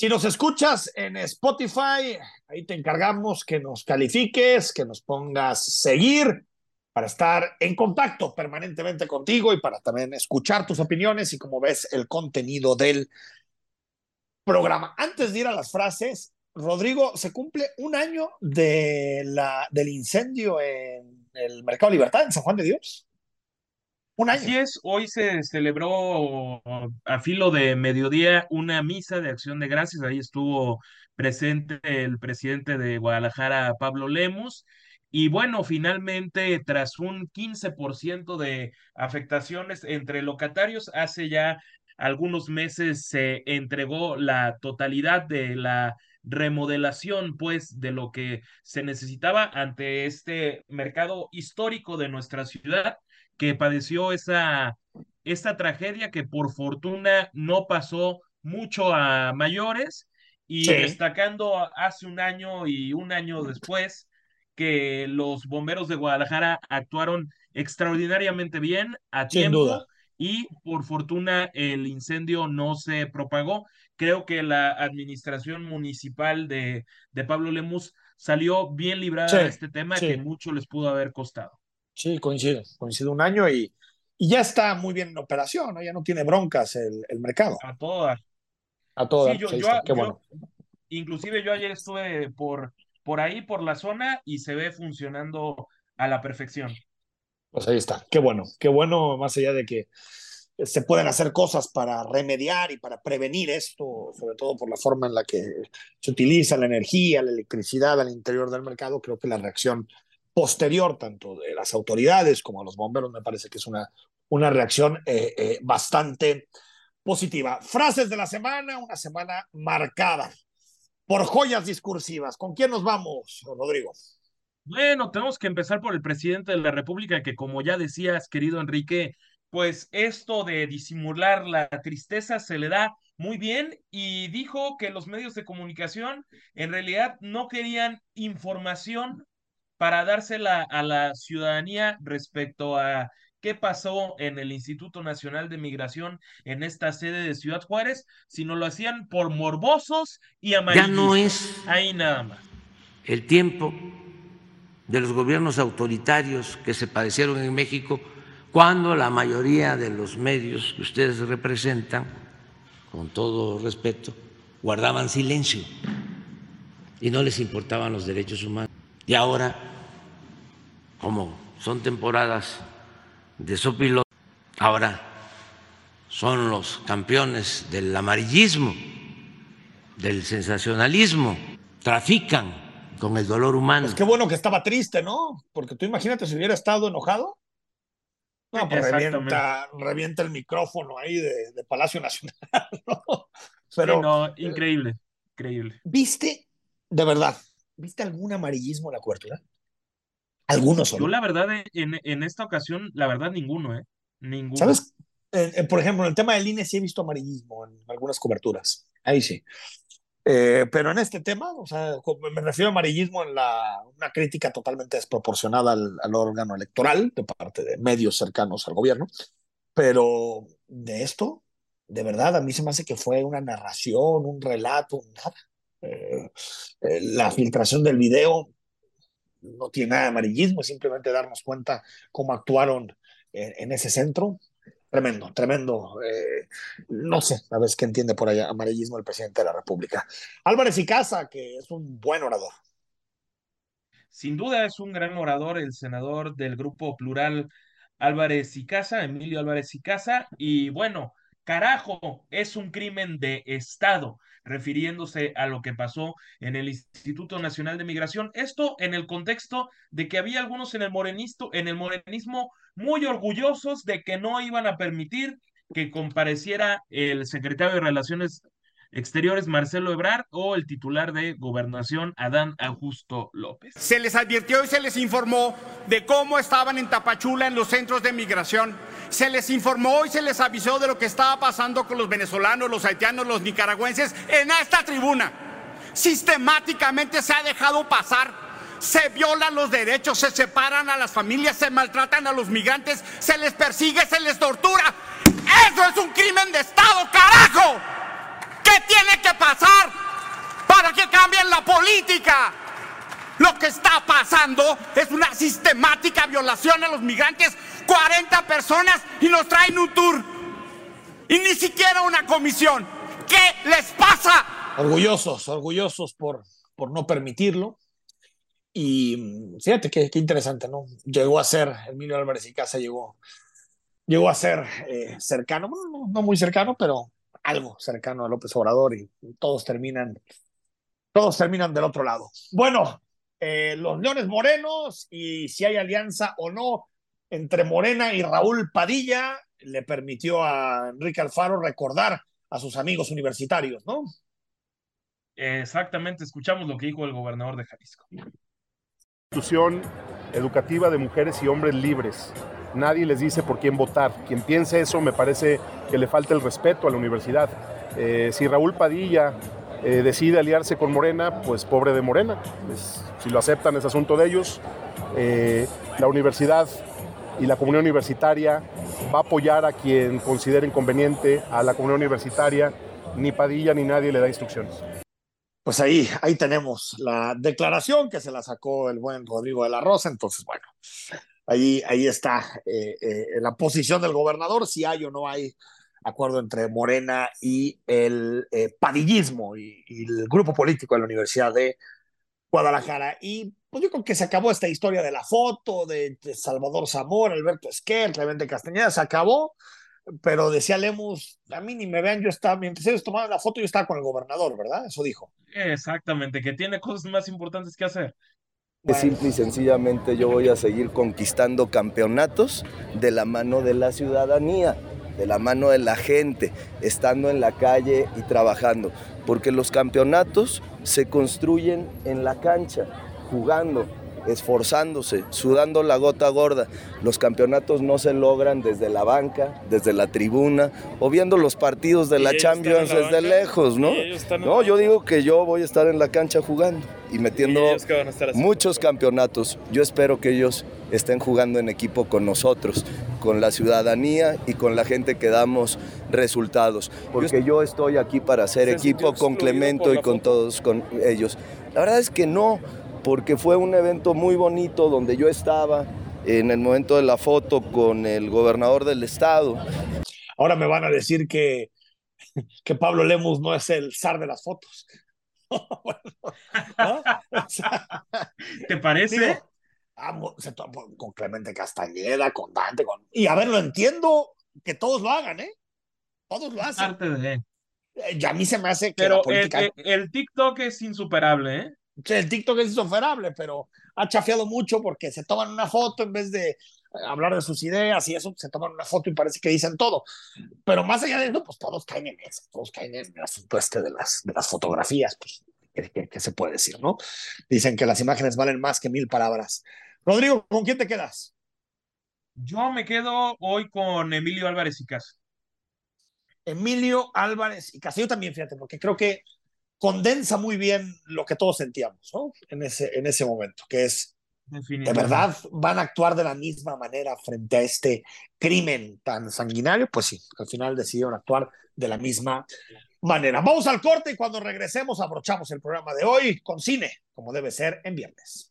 Si nos escuchas en Spotify, ahí te encargamos que nos califiques, que nos pongas seguir para estar en contacto permanentemente contigo y para también escuchar tus opiniones y como ves el contenido del programa. Antes de ir a las frases, Rodrigo, se cumple un año del incendio en el Mercado Libertad en San Juan de Dios. Un. Así es, hoy se celebró a filo de mediodía una misa de acción de gracias. Ahí estuvo presente el presidente de Guadalajara, Pablo Lemos. Y bueno, finalmente, tras un 15% de afectaciones entre locatarios, hace ya algunos meses se entregó la totalidad de la remodelación, pues, de lo que se necesitaba ante este mercado histórico de nuestra ciudad que padeció esa, esta tragedia que por fortuna no pasó mucho a mayores y destacando hace un año y un año después que los bomberos de Guadalajara actuaron extraordinariamente bien a tiempo y por fortuna el incendio no se propagó. Creo que la administración municipal de, de Pablo Lemus salió bien librada de este tema que mucho les pudo haber costado. Sí, coincide, coincide un año y, y ya está muy bien en operación, ¿no? ya no tiene broncas el, el mercado. A todas. A todas. Sí, yo, Qué bueno. inclusive yo ayer estuve por, por ahí, por la zona, y se ve funcionando a la perfección. Pues ahí está, qué bueno, qué bueno, más allá de que se pueden hacer cosas para remediar y para prevenir esto, sobre todo por la forma en la que se utiliza la energía, la electricidad al interior del mercado, creo que la reacción posterior, tanto de las autoridades como de los bomberos, me parece que es una, una reacción eh, eh, bastante positiva. Frases de la semana, una semana marcada por joyas discursivas. ¿Con quién nos vamos, Rodrigo? Bueno, tenemos que empezar por el presidente de la República, que como ya decías, querido Enrique, pues esto de disimular la tristeza se le da muy bien y dijo que los medios de comunicación en realidad no querían información para dársela a la ciudadanía respecto a qué pasó en el Instituto Nacional de Migración en esta sede de Ciudad Juárez, sino lo hacían por morbosos y amarillistas. Ya no es ahí nada más. El tiempo de los gobiernos autoritarios que se padecieron en México cuando la mayoría de los medios que ustedes representan, con todo respeto, guardaban silencio y no les importaban los derechos humanos. Y ahora como son temporadas de sopilo, ahora son los campeones del amarillismo, del sensacionalismo, trafican con el dolor humano. Es pues qué bueno que estaba triste, ¿no? Porque tú imagínate si hubiera estado enojado. No, pues revienta, revienta, el micrófono ahí de, Palacio Nacional, ¿no? Pero, no, increíble, increíble. ¿Viste, de verdad, viste algún amarillismo en la cobertura? Algunos Yo, la verdad, en, en, esta ocasión, la verdad, ninguno, ¿eh? Ninguno. ¿Sabes? por ejemplo, en el tema del INE sí he visto amarillismo en algunas coberturas. Ahí sí. Eh, pero en este tema, o sea, me refiero a amarillismo en la, una crítica totalmente desproporcionada al, al, órgano electoral de parte de medios cercanos al gobierno. Pero de esto, de verdad, a mí se me hace que fue una narración, un relato, nada. Eh, eh, la filtración del video no tiene nada de amarillismo, simplemente darnos cuenta cómo actuaron en, ese centro. Tremendo, tremendo. Eh, no sé, a ver qué entiende por allá amarillismo el presidente de la República. Álvarez y Casa, que es un buen orador. Sin duda es un gran orador, el senador del grupo plural Álvarez y Casa, Emilio Álvarez y Casa, y bueno, Carajo, es un crimen de Estado, refiriéndose a lo que pasó en el Instituto Nacional de Migración. Esto en el contexto de que había algunos en el, morenisto, en el morenismo muy orgullosos de que no iban a permitir que compareciera el secretario de Relaciones Exteriores Marcelo Ebrard o el titular de Gobernación Adán Augusto López. Se les advirtió y se les informó de cómo estaban en Tapachula en los centros de migración se les informó y se les avisó de lo que estaba pasando con los venezolanos, los haitianos, los nicaragüenses en esta tribuna. Sistemáticamente se ha dejado pasar. Se violan los derechos, se separan a las familias, se maltratan a los migrantes, se les persigue, se les tortura. Eso es un crimen de Estado, carajo. ¿Qué tiene que pasar cambien la política? Lo que está pasando es una sistemática violación a los migrantes. 40 personas y nos traen un tour. Y ni siquiera una comisión. ¿Qué les pasa? Orgullosos, orgullosos por, por no permitirlo. Y mm, fíjate qué, interesante, ¿no? Llegó a ser, Emilio Álvarez y Casa llegó, llegó a ser eh, cercano, no, no, muy cercano, pero algo cercano a López Obrador y todos terminan, todos terminan del otro lado. Bueno, eh, los Leones Morenos y si hay alianza o no entre Morena y Raúl Padilla le permitió a Enrique Alfaro recordar a sus amigos universitarios, ¿no? Exactamente, escuchamos lo que dijo el gobernador de Jalisco. Institución educativa de mujeres y hombres libres. Nadie les dice por quién votar. Quien piense eso me parece que le falta el respeto a la universidad. Eh, si Raúl Padilla eh, decide aliarse con Morena, pues pobre de Morena. Si lo aceptan es asunto de ellos. Eh, la universidad y la comunidad universitaria va a apoyar a quien considere conveniente, a la comunidad universitaria. Ni Padilla ni nadie le da instrucciones. Pues ahí, ahí tenemos la declaración que se la sacó el buen Rodrigo de la Rosa. Entonces, bueno, ahí, ahí está eh, la posición del gobernador, si hay o no hay acuerdo entre Morena y el eh, padillismo y, y, el grupo político de la Universidad de Guadalajara. Y pues yo creo que se acabó esta historia de la foto de, de Salvador Zamora, Alberto Esquer, Clemente Castañeda, se acabó pero decía Lemus, a mí ni me vean, yo estaba, mientras ellos tomaban la foto, yo estaba con el gobernador, ¿verdad? Eso dijo. Exactamente, que tiene cosas más importantes que hacer. Bueno. Simple y sencillamente yo voy a seguir conquistando campeonatos de la mano de la ciudadanía, de la mano de la gente, estando en la calle y trabajando, porque los campeonatos se construyen en la cancha, jugando, esforzándose, sudando la gota gorda. Los campeonatos no se logran desde la banca, desde la tribuna o viendo los partidos de la Champions la desde lejos, ¿no? No, yo digo que yo voy a estar en la cancha jugando y metiendo ¿Y muchos campeonatos. Yo espero que ellos estén jugando en equipo con nosotros, con la ciudadanía y con la gente que damos resultados. Porque yo estoy aquí para hacer equipo con Clemento y con todos con ellos. La verdad es que no, porque fue un evento muy bonito donde yo estaba en el momento de la foto con el gobernador del estado. Ahora me van a decir que, que Pablo Lemus no es el zar de las fotos. bueno, ¿no? o sea, ¿Te parece? Digo, se con Clemente Castañeda, con Dante, con... y a ver, lo entiendo que todos lo hagan, ¿eh? Todos lo hacen. Parte de... Y a mí se me hace que Pero la política... el, el, el TikTok es insuperable, ¿eh? El TikTok es insuperable, pero ha chafiado mucho porque se toman una foto en vez de hablar de sus ideas y eso, se toman una foto y parece que dicen todo. Pero más allá de eso, pues todos caen en eso, todos caen en el asunto este de las, de las fotografías, pues, ¿qué, qué, qué se puede decir, no? Dicen que las imágenes valen más que mil palabras. Rodrigo, ¿con quién te quedas? Yo me quedo hoy con Emilio Álvarez y Casa. Emilio Álvarez y Casa, yo también, fíjate, porque creo que condensa muy bien lo que todos sentíamos, ¿no? En ese, en ese momento, que es, ¿de verdad van a actuar de la misma manera frente a este crimen tan sanguinario? Pues sí, al final decidieron actuar de la misma manera. Vamos al corte y cuando regresemos abrochamos el programa de hoy con cine, como debe ser en viernes.